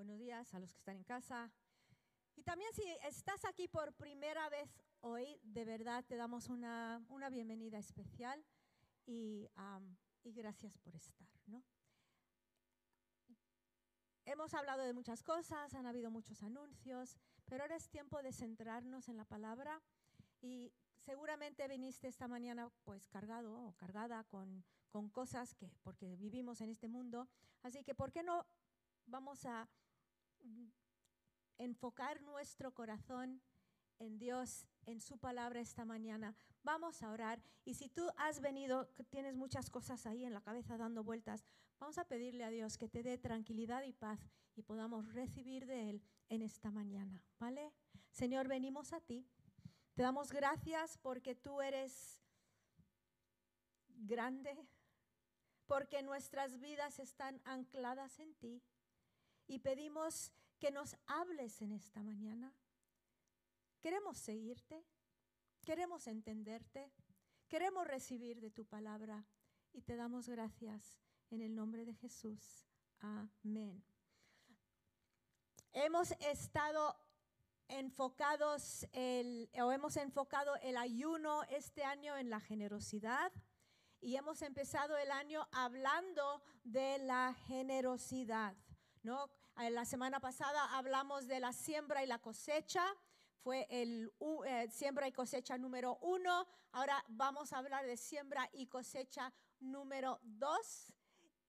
buenos días a los que están en casa. Y también si estás aquí por primera vez hoy, de verdad te damos una, bienvenida especial y, y, gracias por estar. ¿no? Hemos hablado de muchas cosas, han habido muchos anuncios, pero ahora es tiempo de centrarnos en la palabra y seguramente viniste esta mañana pues cargado o cargada con, con cosas que, porque vivimos en este mundo, así que ¿por qué no vamos a enfocar nuestro corazón en Dios, en su palabra esta mañana. Vamos a orar. Y si tú has venido, tienes muchas cosas ahí en la cabeza dando vueltas, vamos a pedirle a Dios que te dé tranquilidad y paz y podamos recibir de Él en esta mañana. ¿Vale? Señor, venimos a ti. Te damos gracias porque tú eres grande, porque nuestras vidas están ancladas en ti y pedimos que nos hables en esta mañana. Queremos seguirte, queremos entenderte, queremos recibir de tu palabra y te damos gracias en el nombre de Jesús. Amén. Hemos estado enfocados el, o hemos enfocado el ayuno este año en la generosidad y hemos empezado el año hablando de la generosidad. ¿no? La semana pasada hablamos de la siembra y la cosecha, fue el eh, siembra y cosecha número uno, ahora vamos a hablar de siembra y cosecha número dos.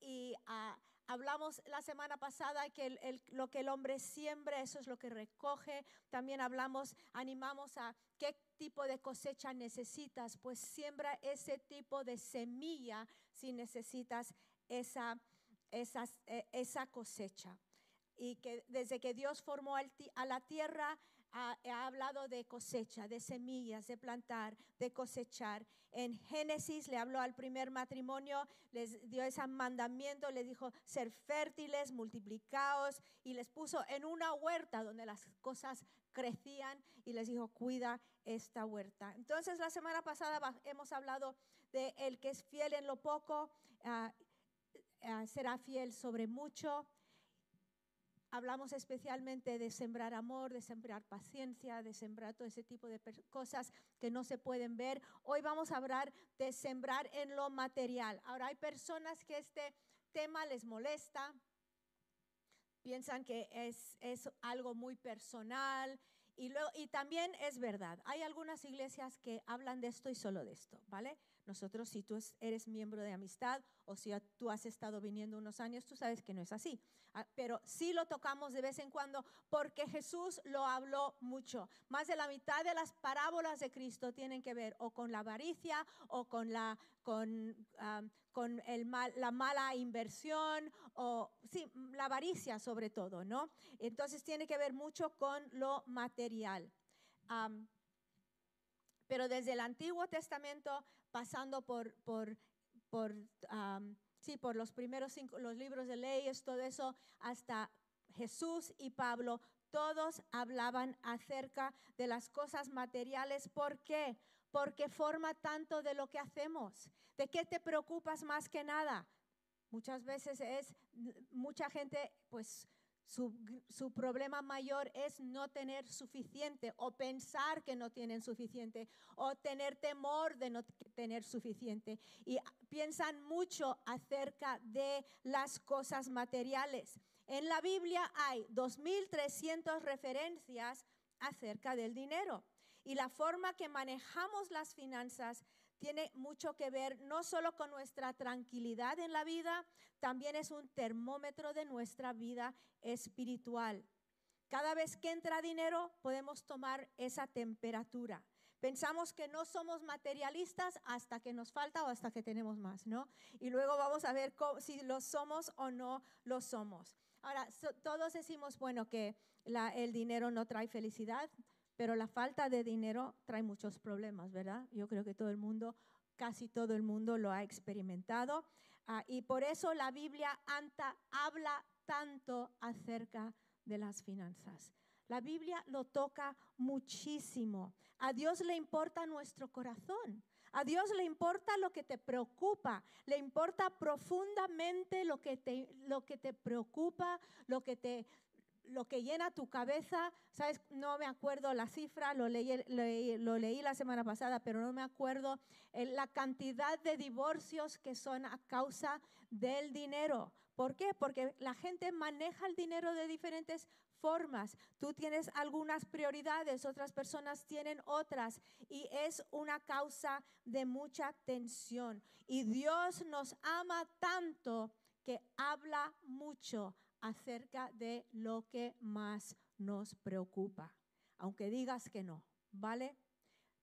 Y ah, hablamos la semana pasada que lo que el hombre siembra, eso es lo que recoge. También hablamos, animamos a qué tipo de cosecha necesitas, pues siembra ese tipo de semilla si necesitas esa e, esa, cosecha. Y que desde que Dios formó a la tierra, ha, hablado de cosecha, de semillas, de plantar, de cosechar. En Génesis le habló al primer matrimonio, les dio ese mandamiento, les dijo ser fértiles, multiplicaos y les puso en una huerta donde las cosas crecían y les dijo cuida esta huerta. Entonces la semana pasada hemos hablado de el que es fiel en lo poco. Ah, eh, será fiel sobre mucho. Hablamos especialmente de sembrar amor, de sembrar paciencia, de sembrar todo ese tipo de cosas que no se pueden ver. Hoy vamos a hablar de sembrar en lo material. Ahora hay personas que este tema les molesta, piensan que es, es algo muy personal, y, luego, y también es verdad, hay algunas iglesias que hablan de esto y solo de esto, ¿vale? Nosotros, si tú eres miembro de amistad o si tú has estado viniendo unos años, tú sabes que no es así. Ah, pero sí lo tocamos de vez en cuando porque Jesús lo habló mucho. Más de la mitad de las parábolas de Cristo tienen que ver o con la avaricia o con la, con, con el mal, la mala inversión o, sí, la avaricia sobre todo, ¿no? Entonces tiene que ver mucho con lo material. pero desde el Antiguo Testamento, pasando por, por, por, sí, por los primeros cinco, los libros de leyes, todo eso, hasta Jesús y Pablo, todos hablaban acerca de las cosas materiales. ¿Por qué? porque forma tanto de lo que hacemos. ¿De qué te preocupas más que nada? Muchas veces es, mucha gente, pues su, problema mayor es no tener suficiente o pensar que no tienen suficiente o tener temor de no tener suficiente. Y piensan mucho acerca de las cosas materiales. En la Biblia hay 2.300 referencias acerca del dinero. Y la forma que manejamos las finanzas tiene mucho que ver no solo con nuestra tranquilidad en la vida, también es un termómetro de nuestra vida espiritual. Cada vez que entra dinero podemos tomar esa temperatura. Pensamos que no somos materialistas hasta que nos falta o hasta que tenemos más, ¿no? Y luego vamos a ver si lo somos o no lo somos. Ahora, todos decimos, bueno, que el dinero no trae felicidad, pero la falta de dinero trae muchos problemas, ¿verdad? Yo creo que todo el mundo, casi todo el mundo lo ha experimentado. Ah, y por eso la Biblia anta, habla tanto acerca de las finanzas. La Biblia lo toca muchísimo. A Dios le importa nuestro corazón. A Dios le importa lo que te preocupa. Le importa profundamente lo que te, lo que te preocupa, lo que te lo que llena tu cabeza, sabes, no me acuerdo la cifra, lo leí, lo leí la semana pasada, pero no me acuerdo eh, la cantidad de divorcios que son a causa del dinero. ¿Por qué? Porque la gente maneja el dinero de diferentes formas. Tú tienes algunas prioridades, otras personas tienen otras y es una causa de mucha tensión. Y Dios nos ama tanto que habla mucho acerca de lo que más nos preocupa, aunque digas que no, ¿vale?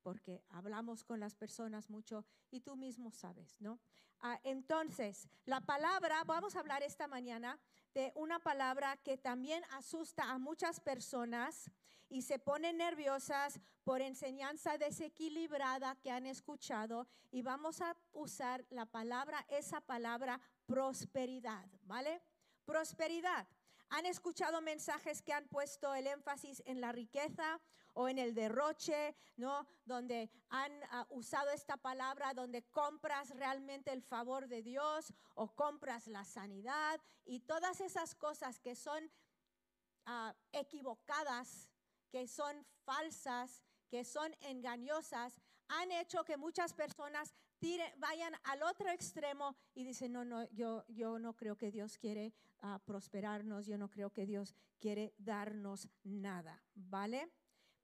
Porque hablamos con las personas mucho y tú mismo sabes, ¿no? Ah, entonces, la palabra, vamos a hablar esta mañana de una palabra que también asusta a muchas personas y se ponen nerviosas por enseñanza desequilibrada que han escuchado y vamos a usar la palabra, esa palabra prosperidad, ¿vale? Prosperidad. ¿Han escuchado mensajes que han puesto el énfasis en la riqueza o en el derroche, ¿no? Donde han ah, usado esta palabra, donde compras realmente el favor de Dios o compras la sanidad y todas esas cosas que son ah, equivocadas, que son falsas, que son engañosas, han hecho que muchas personas vayan al otro extremo y dicen, no, no, yo, yo no creo que Dios quiere ah, prosperarnos, yo no creo que Dios quiere darnos nada, ¿vale?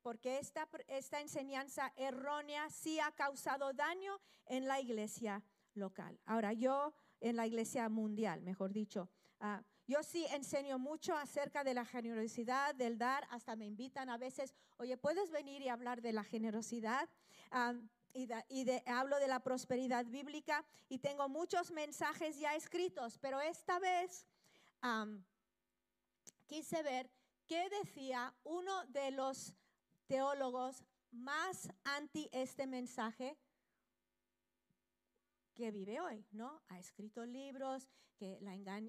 Porque esta, esta enseñanza errónea sí ha causado daño en la iglesia local. Ahora, yo en la iglesia mundial, mejor dicho, ah, yo sí enseño mucho acerca de la generosidad, del dar, hasta me invitan a veces, oye, ¿puedes venir y hablar de la generosidad? Ah, y, hablo de la prosperidad bíblica y tengo muchos mensajes ya escritos, pero esta vez quise ver qué decía uno de los teólogos más anti este mensaje que vive hoy, ¿no? Ha escrito libros, que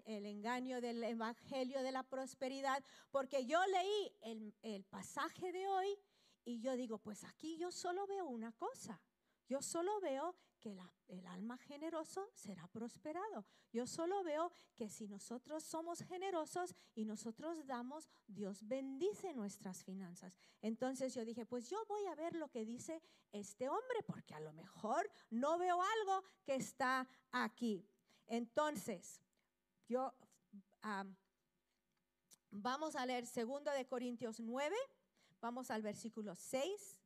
el engaño del Evangelio de la prosperidad, porque yo leí el, el pasaje de hoy y yo digo, pues aquí yo solo veo una cosa, yo solo veo que el alma generoso será prosperado. Yo solo veo que si nosotros somos generosos y nosotros damos, Dios bendice nuestras finanzas. Entonces yo dije, pues yo voy a ver lo que dice este hombre, porque a lo mejor no veo algo que está aquí. Entonces, yo vamos a leer 2 de Corintios 9, vamos al versículo 6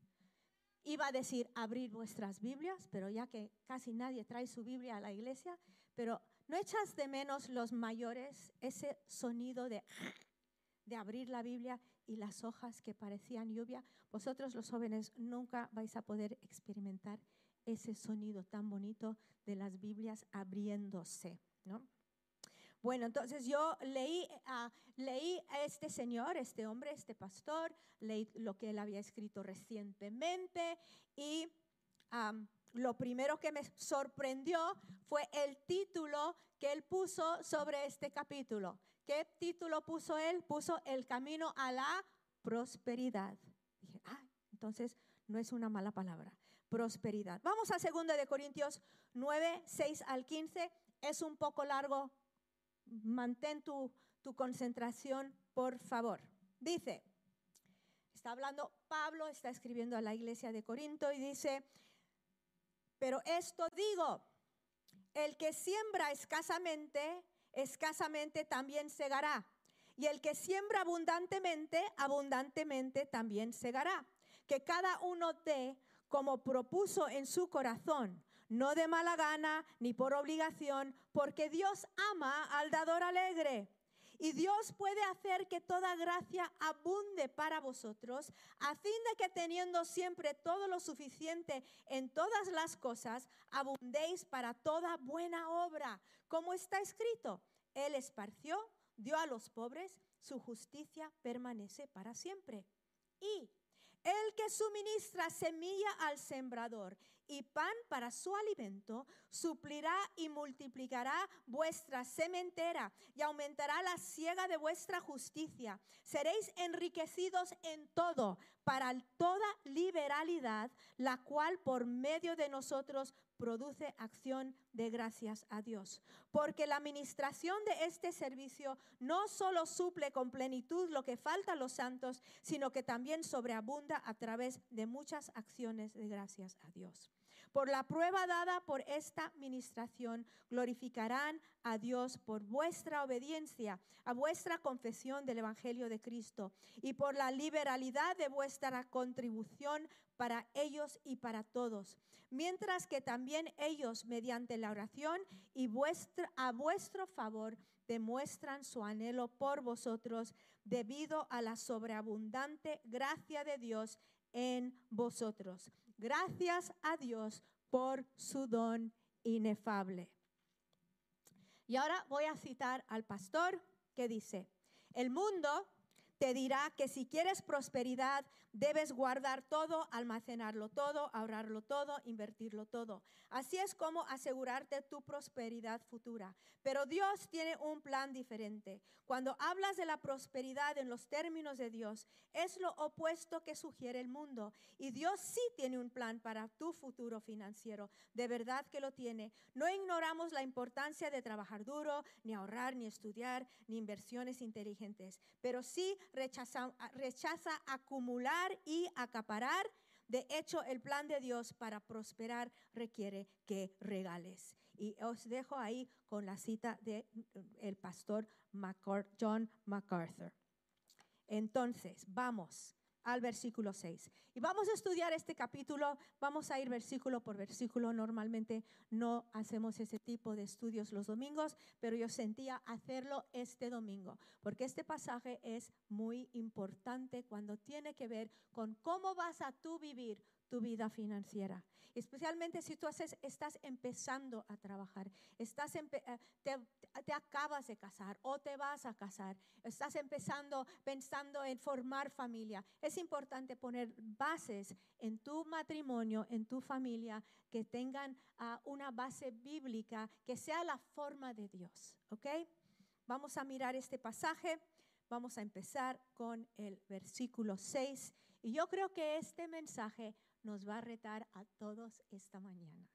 Iba a decir abrir vuestras Biblias, pero ya que casi nadie trae su Biblia a la iglesia, pero ¿no echas de menos los mayores ese sonido de, de abrir la Biblia y las hojas que parecían lluvia? Vosotros los jóvenes nunca vais a poder experimentar ese sonido tan bonito de las Biblias abriéndose, ¿no? Bueno, entonces yo leí, a leí a este señor, este hombre, este pastor, leí lo que él había escrito recientemente y lo primero que me sorprendió fue el título que él puso sobre este capítulo. ¿Qué título puso él? Puso El camino a la prosperidad. Dije, ah, entonces no es una mala palabra. Prosperidad. Vamos a 2 de Corintios 9, 6 al 15. Es un poco largo, mantén tu, concentración, por favor. Dice, está hablando Pablo, está escribiendo a la iglesia de Corinto y dice, pero esto digo, el que siembra escasamente, escasamente también segará. Y el que siembra abundantemente, abundantemente también segará. Que cada uno dé como propuso en su corazón, no de mala gana ni por obligación, porque Dios ama al dador alegre. Y Dios puede hacer que toda gracia abunde para vosotros, a fin de que teniendo siempre todo lo suficiente en todas las cosas, abundéis para toda buena obra, como está escrito. Él esparció, dio a los pobres, su justicia permanece para siempre. Y el que suministra semilla al sembrador y pan para su alimento, suplirá y multiplicará vuestra sementera y aumentará la siega de vuestra justicia. Seréis enriquecidos en todo para toda liberalidad, la cual por medio de nosotros produce acción de gracias a Dios. Porque la administración de este servicio no solo suple con plenitud lo que falta a los santos, sino que también sobreabunda a través de muchas acciones de gracias a Dios. Por la prueba dada por esta administración, glorificarán a Dios por vuestra obediencia, a vuestra confesión del Evangelio de Cristo y por la liberalidad de vuestra contribución para ellos y para todos. Mientras que también ellos, mediante la oración y a vuestro favor, demuestran su anhelo por vosotros debido a la sobreabundante gracia de Dios en vosotros. Gracias a Dios por su don inefable. Y ahora voy a citar al pastor que dice, el mundo te dirá que si quieres prosperidad, debes guardar todo, almacenarlo todo, ahorrarlo todo, invertirlo todo. Así es como asegurarte tu prosperidad futura. Pero Dios tiene un plan diferente. Cuando hablas de la prosperidad en los términos de Dios, es lo opuesto que sugiere el mundo. Y Dios sí tiene un plan para tu futuro financiero. De verdad que lo tiene. No ignoramos la importancia de trabajar duro, ni ahorrar, ni estudiar, ni inversiones inteligentes. Pero sí rechaza, rechaza acumular y acaparar. De hecho, el plan de Dios para prosperar requiere que regales. Y os dejo ahí con la cita del el pastor John MacArthur. Entonces, vamos al versículo 6. Y vamos a estudiar este capítulo, vamos a ir versículo por versículo. Normalmente no hacemos ese tipo de estudios los domingos, pero yo sentía hacerlo este domingo, porque este pasaje es muy importante cuando tiene que ver con cómo vas a tú vivir tu vida financiera. Especialmente si tú haces, estás empezando a trabajar, estás eh, te, te, acabas de casar o te vas a casar, estás empezando pensando en formar familia. Es importante poner bases en tu matrimonio, en tu familia, que tengan ah, una base bíblica, que sea la forma de Dios. ¿Ok? Vamos a mirar este pasaje. Vamos a empezar con el versículo 6. Y yo creo que este mensaje nos va a retar a todos esta mañana.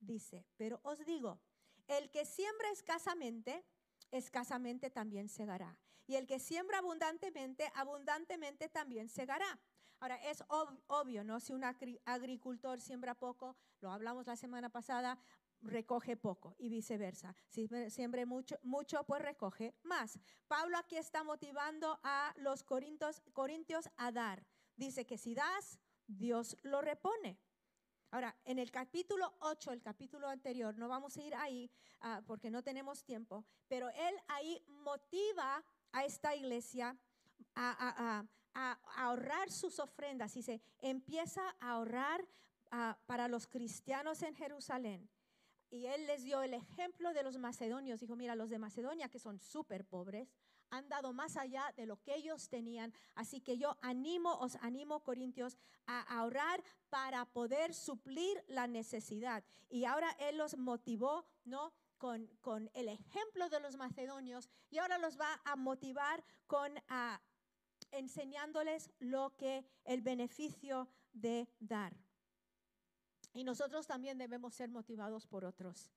Dice, pero os digo, el que siembra escasamente, escasamente también segará. Y el que siembra abundantemente, abundantemente también segará. Ahora, es obvio, ¿no? Si un agricultor siembra poco, lo hablamos la semana pasada, recoge poco y viceversa. Si siembra mucho, mucho, pues recoge más. Pablo aquí está motivando a los corintios a dar. Dice que si das, Dios lo repone. Ahora, en el capítulo 8, el capítulo anterior, no vamos a ir ahí ah, porque no tenemos tiempo, pero él ahí motiva a esta iglesia a, ahorrar sus ofrendas. y se empieza a ahorrar ah, para los cristianos en Jerusalén. Y él les dio el ejemplo de los macedonios. Dijo, mira, los de Macedonia que son súper pobres, han dado más allá de lo que ellos tenían. Así que yo animo, os animo, Corintios, a ahorrar para poder suplir la necesidad. Y ahora Él los motivó, ¿no? Con, con el ejemplo de los macedonios y ahora los va a motivar con enseñándoles lo que el beneficio de dar. Y nosotros también debemos ser motivados por otros,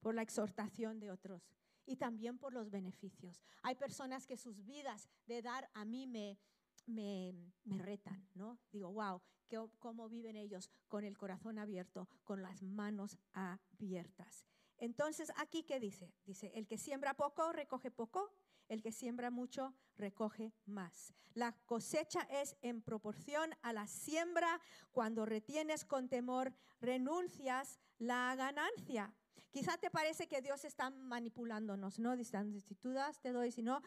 por la exhortación de otros y también por los beneficios. Hay personas que sus vidas de dar a mí me, me, retan, ¿no? Digo, wow, ¿cómo viven ellos con el corazón abierto, con las manos abiertas? Entonces, aquí, ¿qué dice? Dice, el que siembra poco, recoge poco. El que siembra mucho, recoge más. La cosecha es en proporción a la siembra. Cuando retienes con temor, renuncias la ganancia. Quizá te parece que Dios está manipulándonos, ¿no? Diciendo, si tú das, te doy, si no.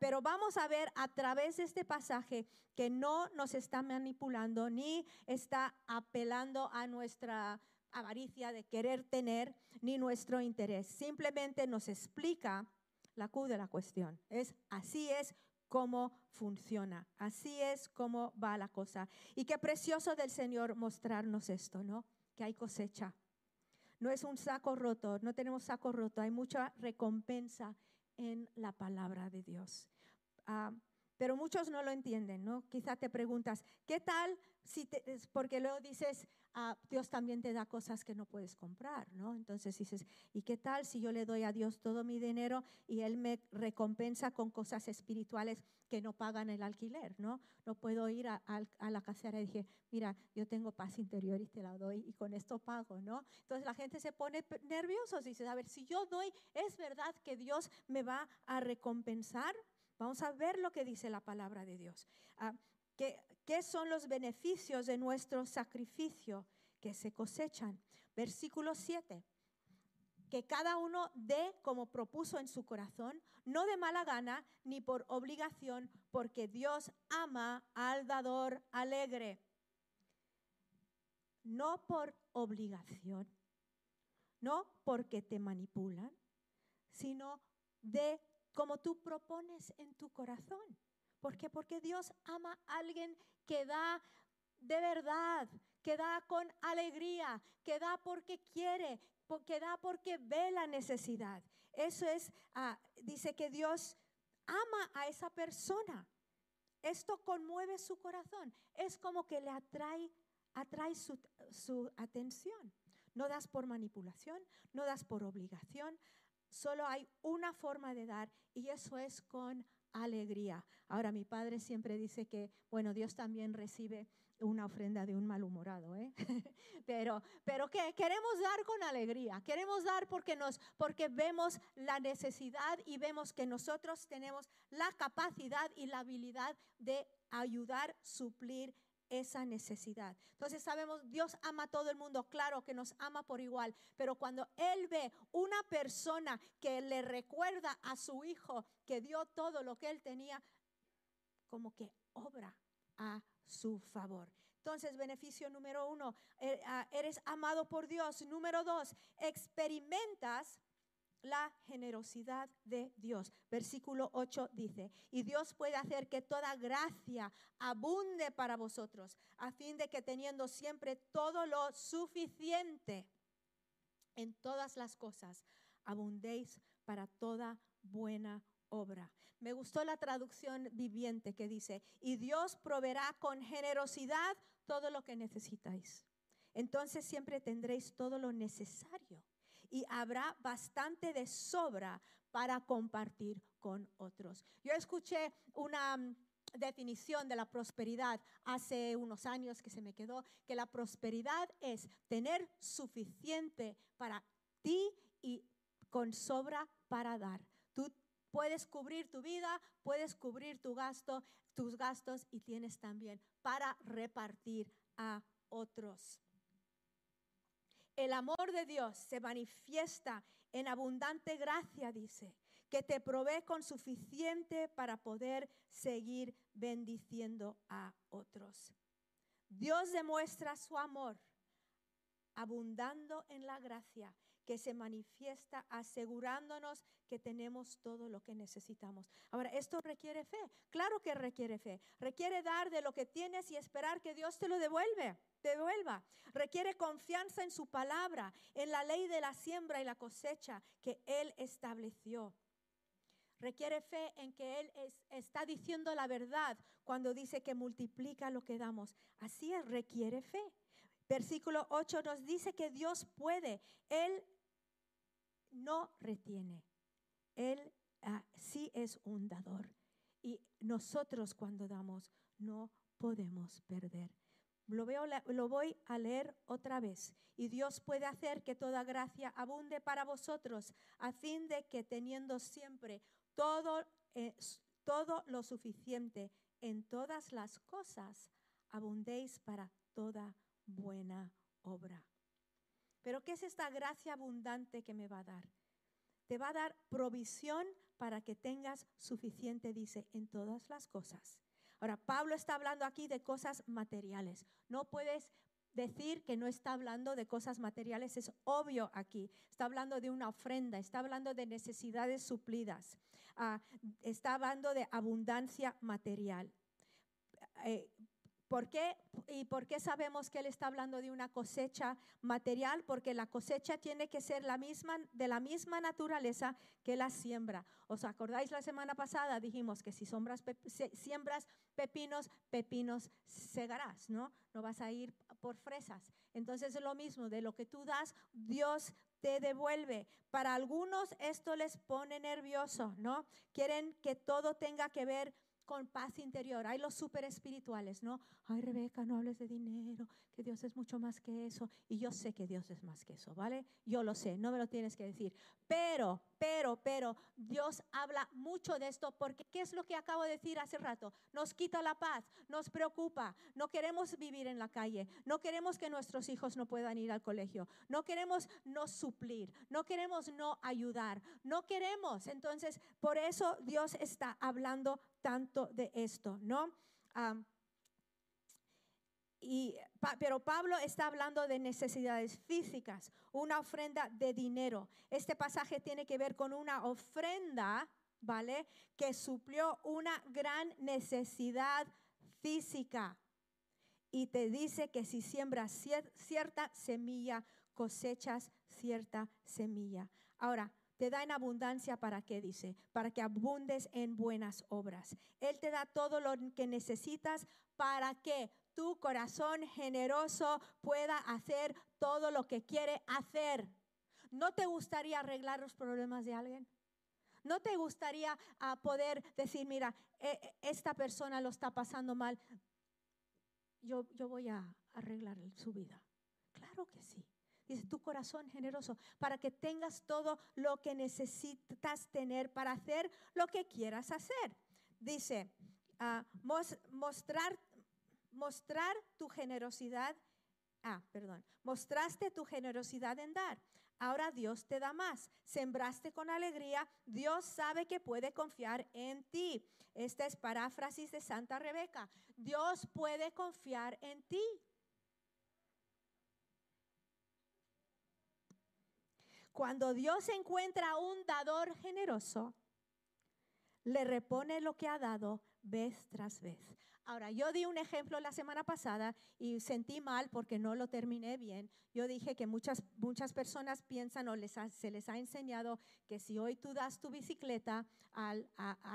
Pero vamos a ver a través de este pasaje que no nos está manipulando ni está apelando a nuestra avaricia de querer tener ni nuestro interés. Simplemente nos explica la Q de la cuestión. Es así es como funciona. Así es como va la cosa. Y qué precioso del Señor mostrarnos esto, ¿no? que hay cosecha. No es un saco roto, no tenemos saco roto, hay mucha recompensa en la palabra de Dios. Ah, pero muchos no lo entienden, ¿no? Quizá te preguntas, ¿qué tal si te, porque luego dices, ah, Dios también te da cosas que no puedes comprar, ¿no? Entonces dices, ¿y qué tal si yo le doy a Dios todo mi dinero y Él me recompensa con cosas espirituales que no pagan el alquiler, ¿no? No puedo ir a, la casera y dije, mira, yo tengo paz interior y te la doy y con esto pago, ¿no? Entonces la gente se pone nerviosa y dice, a ver, si yo doy, ¿es verdad que Dios me va a recompensar? Vamos a ver lo que dice la palabra de Dios. Ah, ¿qué, ¿Qué son los beneficios de nuestro sacrificio que se cosechan? Versículo 7 que cada uno dé como propuso en su corazón, no de mala gana ni por obligación, porque Dios ama al dador alegre. No por obligación, no porque te manipulan, sino de como tú propones en tu corazón. ¿Por qué? Porque Dios ama a alguien que da de verdad, que da con alegría, que da porque quiere, que da porque ve la necesidad. Eso es, ah, dice que Dios ama a esa persona. Esto conmueve su corazón. Es como que le atrae, atrae su, su atención. No das por manipulación, no das por obligación, Solo hay una forma de dar y eso es con alegría. Ahora, mi padre siempre dice que, bueno, Dios también recibe una ofrenda de un malhumorado, ¿eh? pero, pero que queremos dar con alegría, queremos dar porque nos, porque vemos la necesidad y vemos que nosotros tenemos la capacidad y la habilidad de ayudar, suplir esa necesidad. Entonces sabemos, Dios ama a todo el mundo, claro que nos ama por igual, pero cuando Él ve una persona que le recuerda a su hijo que dio todo lo que Él tenía, como que obra a su favor. Entonces, beneficio número uno, eh, ah, eres amado por Dios. Número dos, experimentas la generosidad de Dios. Versículo 8 dice, y Dios puede hacer que toda gracia abunde para vosotros, a fin de que teniendo siempre todo lo suficiente en todas las cosas, abundéis para toda buena obra. Me gustó la traducción viviente que dice, y Dios proveerá con generosidad todo lo que necesitáis. Entonces siempre tendréis todo lo necesario y habrá bastante de sobra para compartir con otros. Yo escuché una mm, definición de la prosperidad hace unos años que se me quedó, que la prosperidad es tener suficiente para ti y con sobra para dar. Tú puedes cubrir tu vida, puedes cubrir tus gastos y tienes también para repartir a otros. El amor de Dios se manifiesta en abundante gracia, dice, que te provee con suficiente para poder seguir bendiciendo a otros. Dios demuestra su amor abundando en la gracia que se manifiesta asegurándonos que tenemos todo lo que necesitamos. Ahora, esto requiere fe. Claro que requiere fe. Requiere dar de lo que tienes y esperar que Dios te lo devuelve, devuelva. Requiere confianza en su palabra, en la ley de la siembra y la cosecha que Él estableció. Requiere fe en que Él está diciendo la verdad cuando dice que multiplica lo que damos. Así es, requiere fe. Versículo 8 nos dice que Dios puede. Él no retiene. Él ah, sí es un dador. Y nosotros cuando damos no podemos perder. Lo, veo, lo voy a leer otra vez. Y Dios puede hacer que toda gracia abunde para vosotros, a fin de que teniendo siempre todo, eh, todo lo suficiente en todas las cosas, abundéis para toda buena obra. Pero ¿qué es esta gracia abundante que me va a dar? Te va a dar provisión para que tengas suficiente, dice, en todas las cosas. Ahora, Pablo está hablando aquí de cosas materiales. No puedes decir que no está hablando de cosas materiales, es obvio aquí. Está hablando de una ofrenda, está hablando de necesidades suplidas, ah, está hablando de abundancia material. Eh, ¿Por qué? ¿Y por qué sabemos que él está hablando de una cosecha material? Porque la cosecha tiene que ser la misma, de la misma naturaleza que la siembra. ¿Os acordáis la semana pasada? Dijimos que si sombras siembras pepinos, pepinos segarás, ¿no? No vas a ir por fresas. Entonces es lo mismo, de lo que tú das, Dios te devuelve. Para algunos esto les pone nervioso, ¿no? Quieren que todo tenga que ver con paz interior. Hay los super espirituales, ¿no? Ay, Rebeca, no hables de dinero, que Dios es mucho más que eso. Y yo sé que Dios es más que eso, ¿vale? Yo lo sé, no me lo tienes que decir. Pero, pero, pero, Dios habla mucho de esto porque, ¿qué es lo que acabo de decir hace rato? Nos quita la paz, nos preocupa, no queremos vivir en la calle, no queremos que nuestros hijos no puedan ir al colegio, no queremos no suplir, no queremos no ayudar, no queremos. Entonces, por eso Dios está hablando tanto de esto, ¿no? y, pero Pablo está hablando de necesidades físicas, una ofrenda de dinero. Este pasaje tiene que ver con una ofrenda, ¿vale? Que suplió una gran necesidad física. Y te dice que si siembras cierta semilla, cosechas cierta semilla. Ahora, te da en abundancia para qué dice, para que abundes en buenas obras. Él te da todo lo que necesitas para que tu corazón generoso pueda hacer todo lo que quiere hacer. ¿No te gustaría arreglar los problemas de alguien? ¿No te gustaría ah, poder decir, mira, e, e, esta persona lo está pasando mal, yo, yo voy a arreglar su vida? Claro que sí. Dice, tu corazón generoso, para que tengas todo lo que necesitas tener para hacer lo que quieras hacer. Dice, ah, mostrar, mostrar tu generosidad. Ah, perdón. Mostraste tu generosidad en dar. Ahora Dios te da más. Sembraste con alegría. Dios sabe que puede confiar en ti. Esta es paráfrasis de Santa Rebeca. Dios puede confiar en ti. Cuando Dios encuentra un dador generoso, le repone lo que ha dado vez tras vez. Ahora, yo di un ejemplo la semana pasada y sentí mal porque no lo terminé bien. Yo dije que muchas, muchas personas piensan o se les ha enseñado que si hoy tú das tu bicicleta a,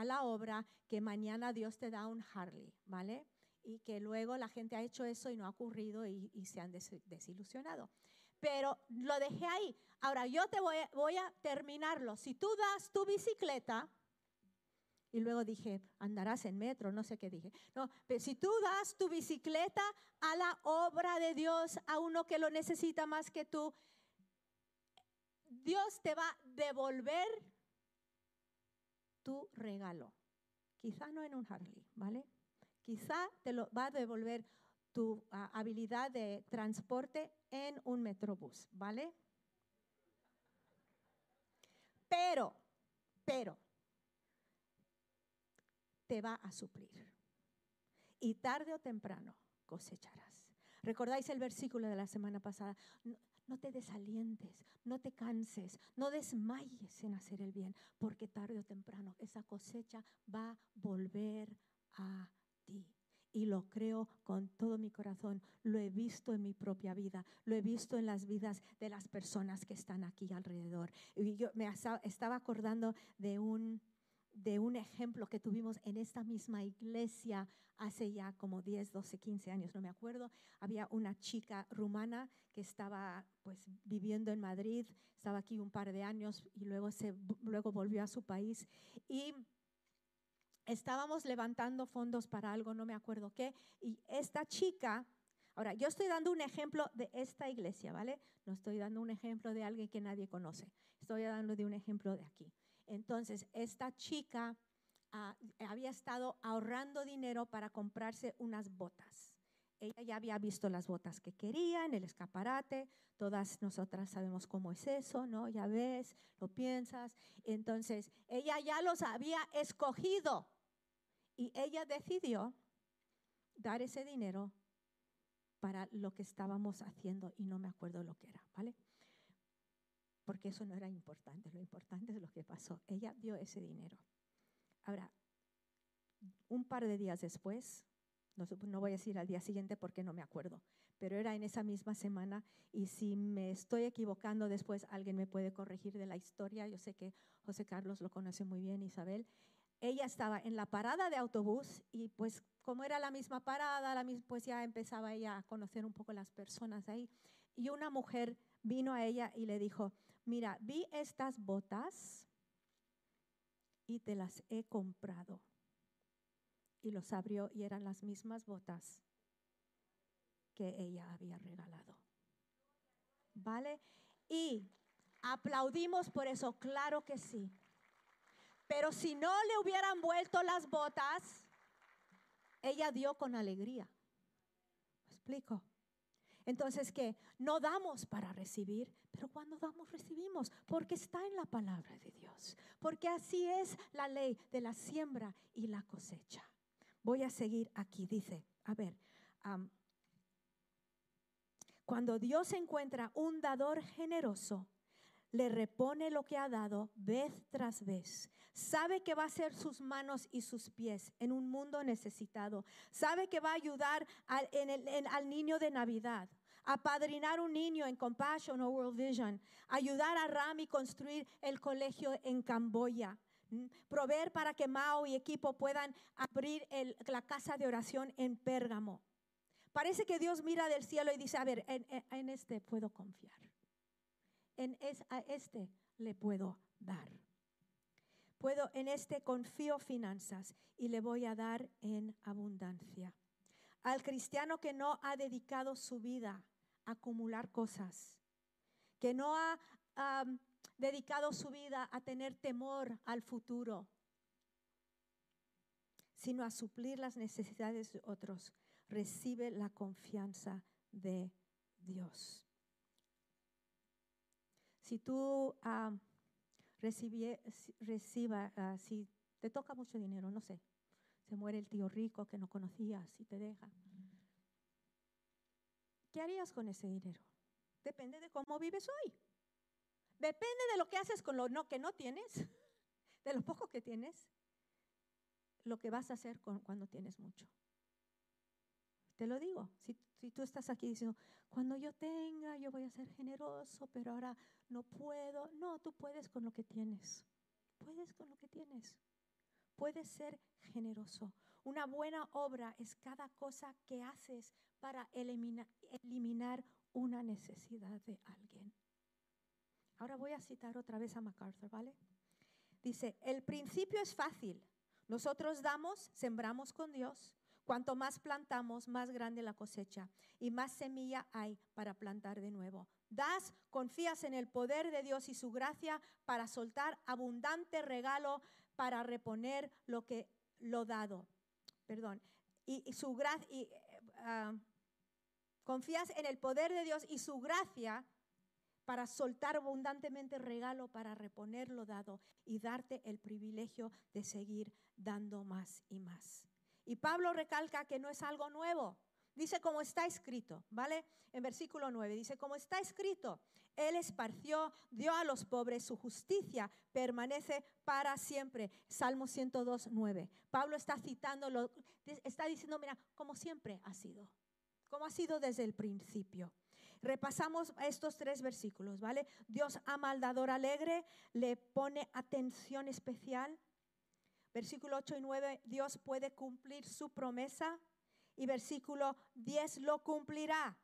la obra, que mañana Dios te da un Harley, ¿vale? Y que luego la gente ha hecho eso y no ha ocurrido y se han desilusionado pero lo dejé ahí. Ahora yo te voy, a terminarlo. Si tú das tu bicicleta, y luego dije, andarás en metro, no sé qué dije. No, pero si tú das tu bicicleta a la obra de Dios, a uno que lo necesita más que tú, Dios te va a devolver tu regalo. Quizá no en un Harley, ¿vale? Quizá te lo va a devolver tu ah, habilidad de transporte en un metrobús, ¿vale? Pero, pero, te va a suplir. Y tarde o temprano cosecharás. ¿Recordáis el versículo de la semana pasada? No, no, te desalientes, no te canses, no desmayes en hacer el bien, porque tarde o temprano esa cosecha va a volver a ti y lo creo con todo mi corazón. Lo he visto en mi propia vida, lo he visto en las vidas de las personas que están aquí alrededor. Y yo me estaba acordando de un, de un ejemplo que tuvimos en esta misma iglesia hace ya como 10, 12, 15 años, no me acuerdo. Había una chica rumana que estaba pues viviendo en Madrid, estaba aquí un par de años y luego, se, luego volvió a su país. Y estábamos levantando fondos para algo, no me acuerdo qué, y esta chica, ahora yo estoy dando un ejemplo de esta iglesia, ¿vale? No estoy dando un ejemplo de alguien que nadie conoce, estoy dando de un ejemplo de aquí. Entonces, esta chica ah, había estado ahorrando dinero para comprarse unas botas. Ella ya había visto las botas que quería en el escaparate. Todas nosotras sabemos cómo es eso, ¿no? Ya ves, lo piensas. Entonces, ella ya los había escogido. Y ella decidió dar ese dinero para lo que estábamos haciendo y no me acuerdo lo que era, ¿vale? Porque eso no era importante, lo importante es lo que pasó. Ella dio ese dinero. Ahora, un par de días después, No, no voy a decir al día siguiente porque no me acuerdo, pero era en esa misma semana y si me estoy equivocando después alguien me puede corregir de la historia. Yo sé que José Carlos lo conoce muy bien, Isabel. Ella estaba en la parada de autobús y pues como era la misma parada, la misma, pues ya empezaba ella a conocer un poco las personas ahí. Y una mujer vino a ella y le dijo, mira, vi estas botas y te las he comprado. Y los abrió y eran las mismas botas que ella había regalado. ¿Vale? Y aplaudimos por eso, claro que sí. Pero si no le hubieran vuelto las botas, ella dio con alegría. ¿Me explico? Entonces, que no damos para recibir, pero cuando damos recibimos, porque está en la palabra de Dios, porque así es la ley de la siembra y la cosecha. Voy a seguir aquí, dice, a ver, cuando Dios encuentra un dador generoso, le repone lo que ha dado vez tras vez. Sabe que va a ser sus manos y sus pies en un mundo necesitado. Sabe que va a ayudar al, niño de Navidad, a padrinar un niño en Compassion o World Vision, ayudar a Rami construir el colegio en Camboya, proveer para que Mao y equipo puedan abrir la casa de oración en Pérgamo. Parece que Dios mira del cielo y dice, a ver, en este puedo confiar en es, a este le puedo dar. Puedo, en este confío finanzas y le voy a dar en abundancia. Al cristiano que no ha dedicado su vida a acumular cosas, que no ha dedicado su vida a tener temor al futuro, sino a suplir las necesidades de otros, recibe la confianza de Dios. Si tú uh, si te toca mucho dinero, no sé, se muere el tío rico que no conocías y te deja. ¿Qué harías con ese dinero? Depende de cómo vives hoy. Depende de lo que haces con lo que no tienes, de lo poco que tienes, lo que vas a hacer cuando tienes mucho. Te lo digo, si tú estás aquí diciendo, cuando yo tenga, yo voy a ser generoso, pero ahora no puedo. No, tú puedes con lo que tienes. Puedes con lo que tienes. Puedes ser generoso. Una buena obra es cada cosa que haces para eliminar, eliminar una necesidad de alguien. Ahora voy a citar otra vez a MacArthur, ¿vale? Dice, el principio es fácil. Nosotros damos, sembramos con Dios Cuanto más plantamos, más grande la cosecha y más semilla hay para plantar de nuevo. Das, confías en el poder de Dios y su gracia para soltar abundante regalo para reponer lo que lo dado. Perdón. Y, su gracia y, ah, confías en el poder de Dios y su gracia para soltar abundantemente regalo para reponer lo dado y darte el privilegio de seguir dando más y más. Y Pablo recalca que no es algo nuevo. Dice como está escrito, ¿vale? En versículo 9 dice, como está escrito, Él esparció, dio a los pobres, su justicia permanece para siempre. Salmo 102, 9. Pablo está citando, está diciendo, mira, como siempre ha sido, como ha sido desde el principio. Repasamos estos tres versículos, ¿vale? Dios ama al dador alegre, le pone atención especial, Versículo 8 y 9, Dios puede cumplir su promesa. Y versículo 10, lo cumplirá.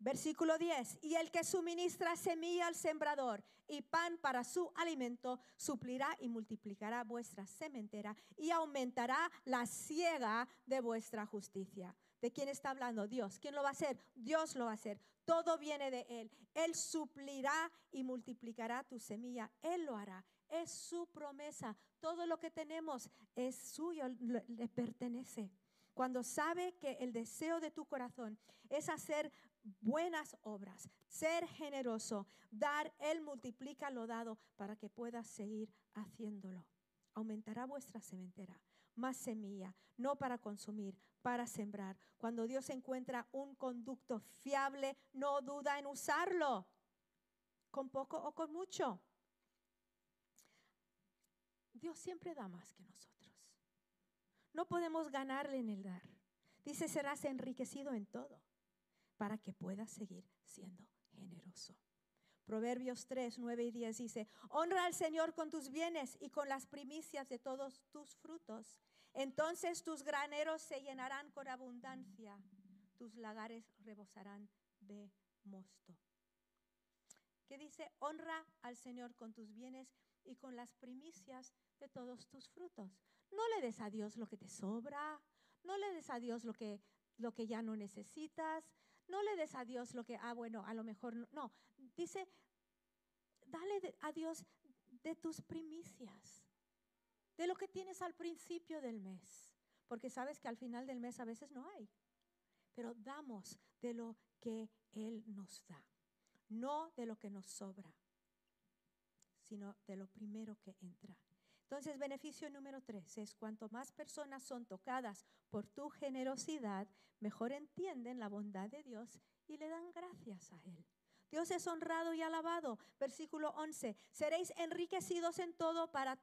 Versículo 10, y el que suministra semilla al sembrador y pan para su alimento, suplirá y multiplicará vuestra sementera y aumentará la ciega de vuestra justicia. ¿De quién está hablando? Dios. ¿Quién lo va a hacer? Dios lo va a hacer. Todo viene de Él. Él suplirá y multiplicará tu semilla. Él lo hará es su promesa. Todo lo que tenemos es suyo, le pertenece. Cuando sabe que el deseo de tu corazón es hacer buenas obras, ser generoso, dar, Él multiplica lo dado para que puedas seguir haciéndolo. Aumentará vuestra sementera, más semilla, no para consumir, para sembrar. Cuando Dios encuentra un conducto fiable, no duda en usarlo, con poco o con mucho. Dios siempre da más que nosotros. No podemos ganarle en el dar. Dice, serás enriquecido en todo para que puedas seguir siendo generoso. Proverbios 3, 9 y 10 dice, honra al Señor con tus bienes y con las primicias de todos tus frutos. Entonces tus graneros se llenarán con abundancia, tus lagares rebosarán de mosto. ¿Qué dice? Honra al Señor con tus bienes y con las primicias de todos tus frutos. No le des a Dios lo que te sobra, no le des a Dios lo que, lo que ya no necesitas, no le des a Dios lo que, ah, bueno, a lo mejor no. no. Dice, dale a Dios de tus primicias, de lo que tienes al principio del mes, porque sabes que al final del mes a veces no hay, pero damos de lo que Él nos da, no de lo que nos sobra, sino de lo primero que entra. Entonces, beneficio número tres es cuanto más personas son tocadas por tu generosidad, mejor entienden la bondad de Dios y le dan gracias a Él. Dios es honrado y alabado. Versículo 11. Seréis enriquecidos en todo para,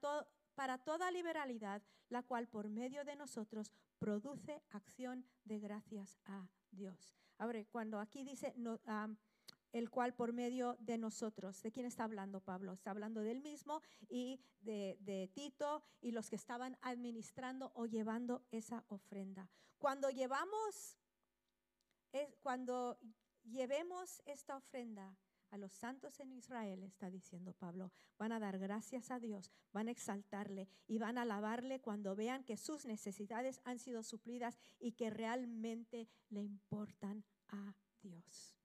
para toda liberalidad, la cual por medio de nosotros produce acción de gracias a Dios. Ahora, cuando aquí dice no, el cual por medio de nosotros, ¿de quién está hablando Pablo? Está hablando del mismo y de, Tito y los que estaban administrando o llevando esa ofrenda. Cuando llevamos, cuando llevemos esta ofrenda a los santos en Israel, está diciendo Pablo, van a dar gracias a Dios, van a exaltarle y van a alabarle cuando vean que sus necesidades han sido suplidas y que realmente le importan a Dios.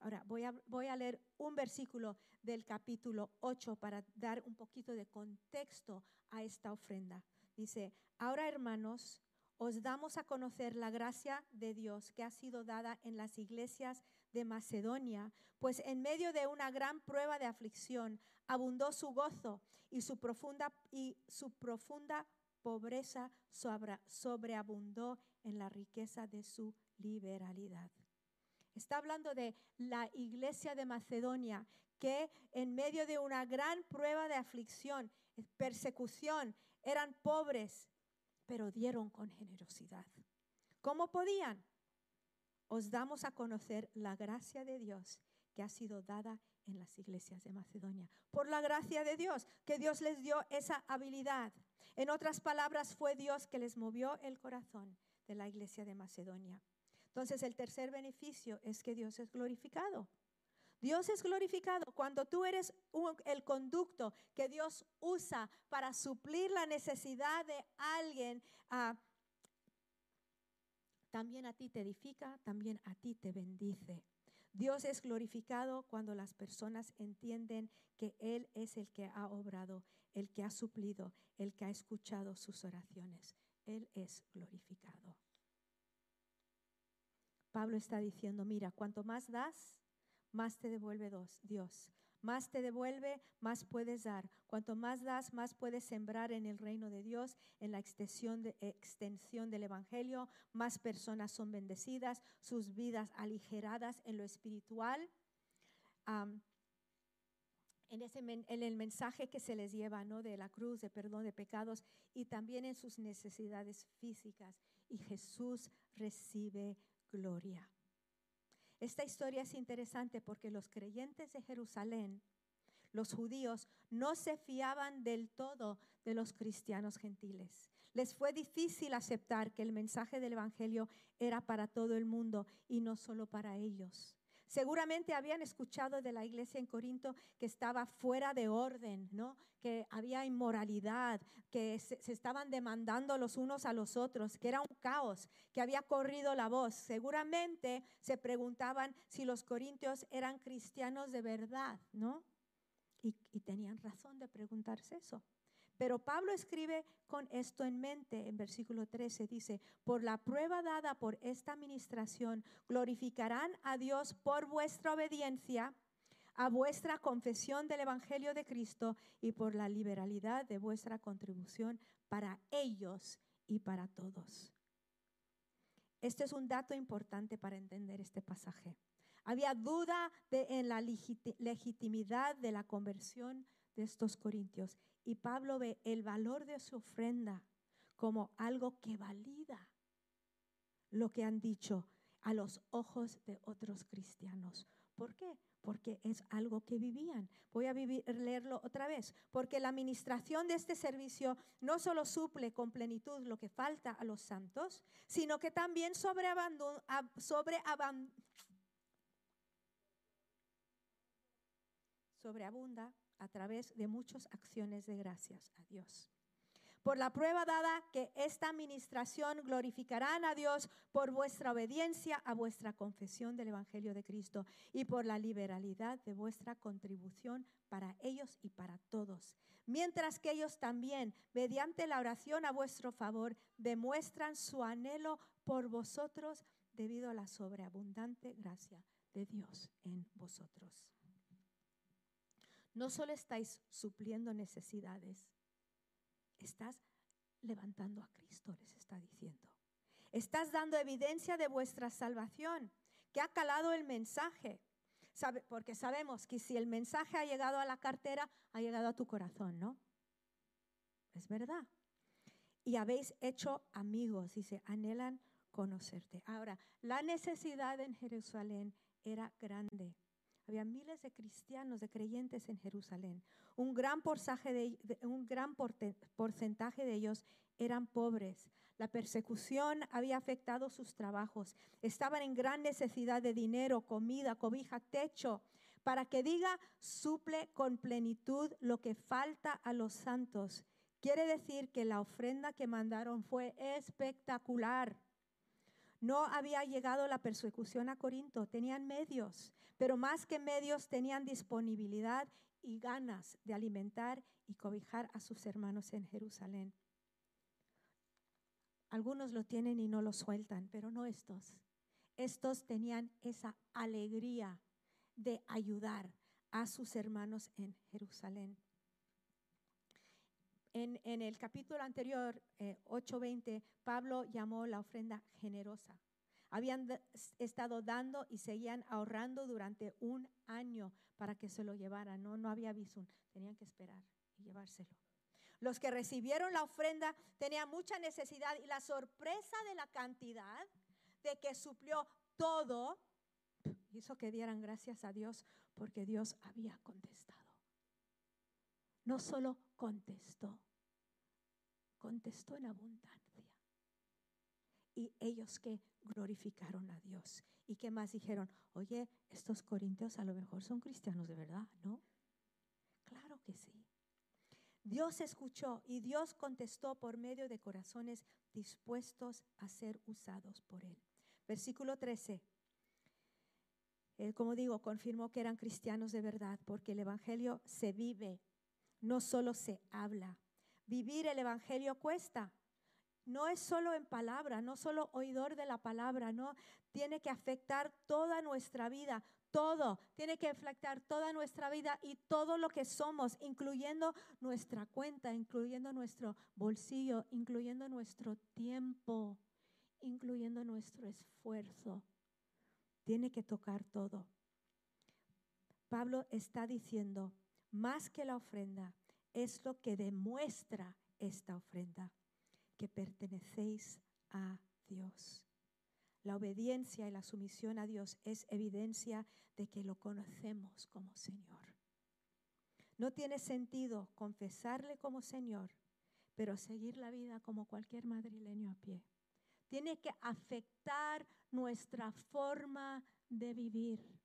Ahora voy a, voy a leer un versículo del capítulo 8 para dar un poquito de contexto a esta ofrenda. Dice, ahora hermanos, os damos a conocer la gracia de Dios que ha sido dada en las iglesias de Macedonia, pues en medio de una gran prueba de aflicción abundó su gozo y su profunda, y su profunda pobreza sobreabundó en la riqueza de su liberalidad. Está hablando de la iglesia de Macedonia que en medio de una gran prueba de aflicción, persecución, eran pobres, pero dieron con generosidad. ¿Cómo podían? Os damos a conocer la gracia de Dios que ha sido dada en las iglesias de Macedonia. Por la gracia de Dios, que Dios les dio esa habilidad. En otras palabras, fue Dios que les movió el corazón de la iglesia de Macedonia. Entonces el tercer beneficio es que Dios es glorificado. Dios es glorificado cuando tú eres el conducto que Dios usa para suplir la necesidad de alguien. Ah, también a ti te edifica, también a ti te bendice. Dios es glorificado cuando las personas entienden que Él es el que ha obrado, el que ha suplido, el que ha escuchado sus oraciones. Él es glorificado. Pablo está diciendo, mira, cuanto más das, más te devuelve Dios. Más te devuelve, más puedes dar. Cuanto más das, más puedes sembrar en el reino de Dios, en la extensión, de, extensión del Evangelio. Más personas son bendecidas, sus vidas aligeradas en lo espiritual. en, en, el mensaje que se les lleva ¿no? de la cruz, de perdón de pecados y también en sus necesidades físicas. Y Jesús recibe gloria. Esta historia es interesante porque los creyentes de Jerusalén, los judíos, no se fiaban del todo de los cristianos gentiles. Les fue difícil aceptar que el mensaje del Evangelio era para todo el mundo y no solo para ellos. Seguramente habían escuchado de la iglesia en Corinto que estaba fuera de orden, ¿no? que había inmoralidad, que se, estaban demandando los unos a los otros, que era un caos, que había corrido la voz. Seguramente se preguntaban si los corintios eran cristianos de verdad, ¿no? y tenían razón de preguntarse eso. Pero Pablo escribe con esto en mente en versículo 13, dice, por la prueba dada por esta administración, glorificarán a Dios por vuestra obediencia, a vuestra confesión del Evangelio de Cristo y por la liberalidad de vuestra contribución para ellos y para todos. Este es un dato importante para entender este pasaje. Había duda en la legitimidad de la conversión de estos corintios y Pablo ve el valor de su ofrenda como algo que valida lo que han dicho a los ojos de otros cristianos. ¿Por qué? Porque es algo que vivían. Voy a leerlo otra vez. Porque la administración de este servicio no solo suple con plenitud lo que falta a los santos, sino que también sobreabunda, sobreabunda a través de muchas acciones de gracias a Dios por la prueba dada que esta administración glorificarán a Dios por vuestra obediencia a vuestra confesión del Evangelio de Cristo y por la liberalidad de vuestra contribución para ellos y para todos. Mientras que ellos también, mediante la oración a vuestro favor, demuestran su anhelo por vosotros debido a la sobreabundante gracia de Dios en vosotros. No solo estáis supliendo necesidades, estás levantando a Cristo, les está diciendo. Estás dando evidencia de vuestra salvación, que ha calado el mensaje. Porque sabemos que si el mensaje ha llegado a la cartera, ha llegado a tu corazón, ¿no? Es verdad. Y habéis hecho amigos, dice, anhelan conocerte. Ahora, la necesidad en Jerusalén era grande. Había miles de cristianos, de creyentes en Jerusalén. Un gran, de, un gran porcentaje de ellos eran pobres. La persecución había afectado sus trabajos. Estaban en gran necesidad de dinero, comida, cobija, techo. Para que diga, suple con plenitud lo que falta a los santos. Quiere decir que la ofrenda que mandaron fue espectacular. No había llegado la persecución a Corinto, tenían medios, pero más que medios tenían disponibilidad y ganas de alimentar y cobijar a sus hermanos en Jerusalén. Algunos lo tienen y no lo sueltan, pero no estos. Estos tenían esa alegría de ayudar a sus hermanos en Jerusalén. En, el capítulo anterior, 8.20, eh, Pablo llamó la ofrenda generosa. Habían estado dando y seguían ahorrando durante un año para que se lo llevaran. No, no había visum, tenían que esperar y llevárselo. Los que recibieron la ofrenda tenían mucha necesidad y la sorpresa de la cantidad de que suplió todo hizo que dieran gracias a Dios porque Dios había contestado. No solo contestó, contestó en abundancia. Y ellos que glorificaron a Dios. ¿Y qué más dijeron? Oye, estos corintios a lo mejor son cristianos de verdad, ¿no? Claro que sí. Dios escuchó y Dios contestó por medio de corazones dispuestos a ser usados por Él. Versículo 13. Él, como digo, confirmó que eran cristianos de verdad porque el Evangelio se vive, no solo se habla. Vivir el Evangelio cuesta. No es solo en palabra, no solo oidor de la palabra, no. Tiene que afectar toda nuestra vida, todo. Tiene que afectar toda nuestra vida y todo lo que somos, incluyendo nuestra cuenta, incluyendo nuestro bolsillo, incluyendo nuestro tiempo, incluyendo nuestro esfuerzo. Tiene que tocar todo. Pablo está diciendo, más que la ofrenda, es lo que demuestra esta ofrenda, que pertenecéis a Dios. La obediencia y la sumisión a Dios es evidencia de que lo conocemos como Señor. No tiene sentido confesarle como Señor, pero seguir la vida como cualquier madrileño a pie. Tiene que afectar nuestra forma de vivir.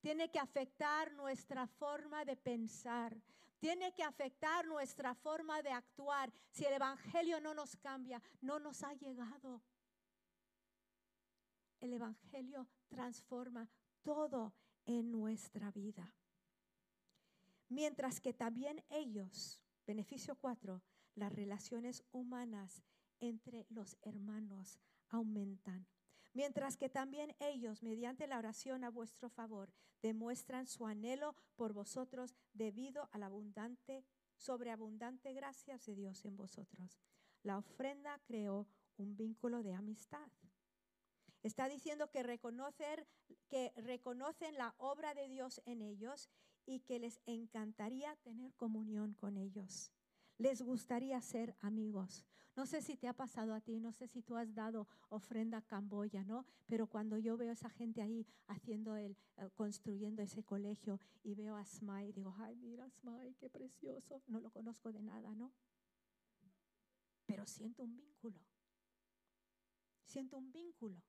Tiene que afectar nuestra forma de pensar tiene que afectar nuestra forma de actuar. Si el Evangelio no nos cambia, no nos ha llegado. El Evangelio transforma todo en nuestra vida. Mientras que también ellos, beneficio 4, las relaciones humanas entre los hermanos aumentan mientras que también ellos, mediante la oración a vuestro favor, demuestran su anhelo por vosotros debido a la abundante, sobreabundante gracia de Dios en vosotros. La ofrenda creó un vínculo de amistad. Está diciendo que, reconocer, que reconocen la obra de Dios en ellos y que les encantaría tener comunión con ellos. Les gustaría ser amigos. No sé si te ha pasado a ti, no sé si tú has dado ofrenda a Camboya, ¿no? Pero cuando yo veo a esa gente ahí haciendo el, eh, construyendo ese colegio y veo a Smile, digo, ay, mira Smile, qué precioso. No lo conozco de nada, ¿no? Pero siento un vínculo. Siento un vínculo.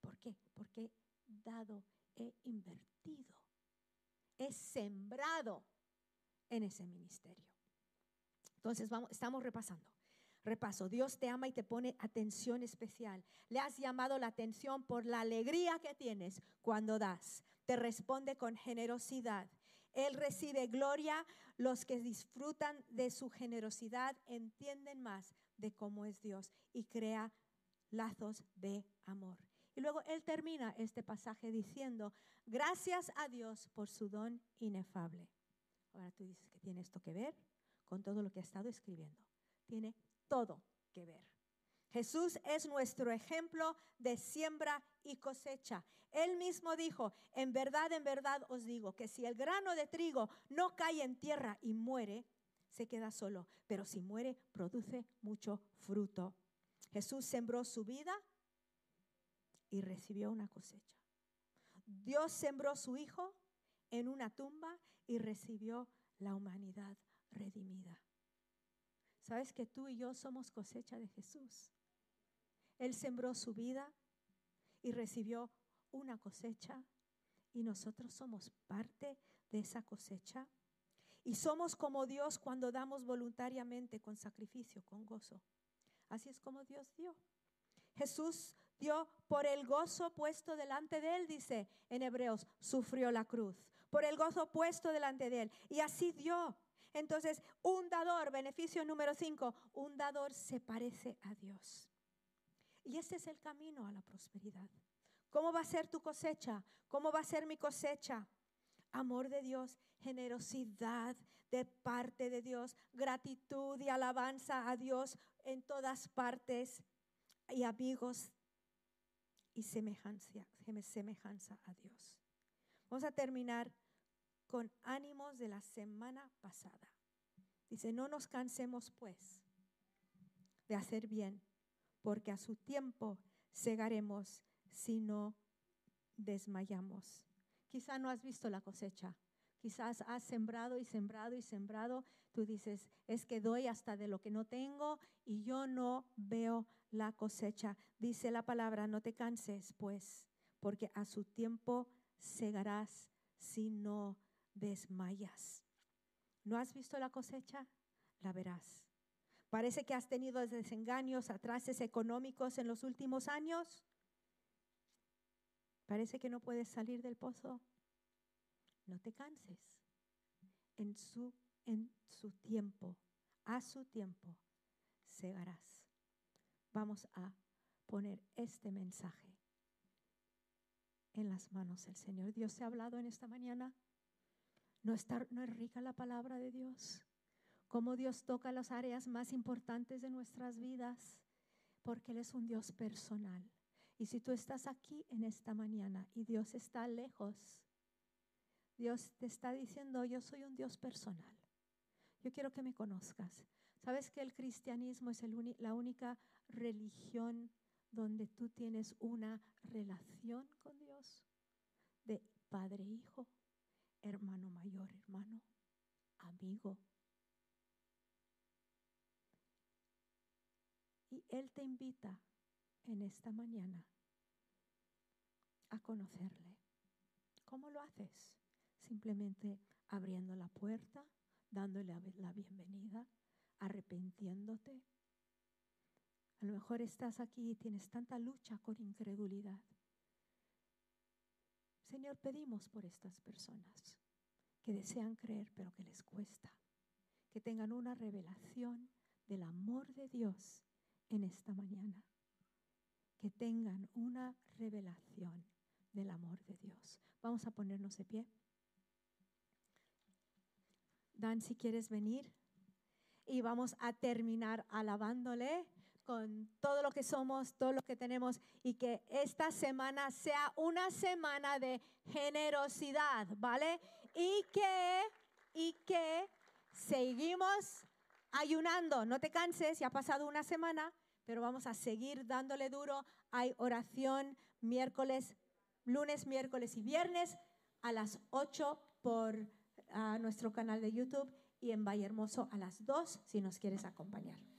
¿Por qué? Porque dado, he invertido, he sembrado en ese ministerio. Entonces, vamos, estamos repasando. Repaso, Dios te ama y te pone atención especial. Le has llamado la atención por la alegría que tienes cuando das. Te responde con generosidad. Él recibe gloria. Los que disfrutan de su generosidad entienden más de cómo es Dios y crea lazos de amor. Y luego él termina este pasaje diciendo, gracias a Dios por su don inefable. Ahora tú dices que tiene esto que ver con todo lo que ha estado escribiendo. Tiene todo que ver. Jesús es nuestro ejemplo de siembra y cosecha. Él mismo dijo, en verdad, en verdad os digo, que si el grano de trigo no cae en tierra y muere, se queda solo, pero si muere, produce mucho fruto. Jesús sembró su vida y recibió una cosecha. Dios sembró su Hijo en una tumba y recibió la humanidad redimida. ¿Sabes que tú y yo somos cosecha de Jesús? Él sembró su vida y recibió una cosecha y nosotros somos parte de esa cosecha. Y somos como Dios cuando damos voluntariamente, con sacrificio, con gozo. Así es como Dios dio. Jesús dio por el gozo puesto delante de él, dice en Hebreos, sufrió la cruz. Por el gozo puesto delante de él. Y así dio. Entonces, un dador, beneficio número cinco, un dador se parece a Dios. Y ese es el camino a la prosperidad. ¿Cómo va a ser tu cosecha? ¿Cómo va a ser mi cosecha? Amor de Dios, generosidad de parte de Dios, gratitud y alabanza a Dios en todas partes y amigos y semejanza, semejanza a Dios. Vamos a terminar con ánimos de la semana pasada. Dice, no nos cansemos pues de hacer bien, porque a su tiempo segaremos si no desmayamos. Quizá no has visto la cosecha. Quizás has sembrado y sembrado y sembrado. Tú dices, es que doy hasta de lo que no tengo y yo no veo la cosecha. Dice la palabra, no te canses, pues, porque a su tiempo segarás si no desmayas. ¿No has visto la cosecha? La verás. Parece que has tenido desengaños, atrases económicos en los últimos años. Parece que no puedes salir del pozo. No te canses. En su, en su tiempo, a su tiempo, segarás. Vamos a poner este mensaje en las manos del Señor. Dios se ha hablado en esta mañana. ¿No, está, ¿No es rica la palabra de Dios? Cómo Dios toca las áreas más importantes de nuestras vidas, porque Él es un Dios personal. Y si tú estás aquí en esta mañana y Dios está lejos, Dios te está diciendo, yo soy un Dios personal. Yo quiero que me conozcas. ¿Sabes que el cristianismo es la única religión donde tú tienes una relación con Dios? De padre-hijo, hermano mayor, hermano, amigo. Y Él te invita en esta mañana a conocerle. ¿Cómo lo haces? Simplemente abriendo la puerta, dándole la bienvenida, arrepintiéndote. A lo mejor estás aquí y tienes tanta lucha con incredulidad. Señor, pedimos por estas personas que desean creer pero que les cuesta, que tengan una revelación del amor de Dios en esta mañana que tengan una revelación del amor de Dios. Vamos a ponernos de pie. Dan, si quieres venir. Y vamos a terminar alabándole con todo lo que somos, todo lo que tenemos y que esta semana sea una semana de generosidad, ¿vale? Y que, y que seguimos ayunando. No te canses, ya ha pasado una semana, pero vamos a seguir dándole duro. Hay oración miércoles, lunes, miércoles y viernes a las 8 por nuestro canal de YouTube y en Valle Hermoso a las 2 si nos quieres acompañar.